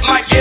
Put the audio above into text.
get my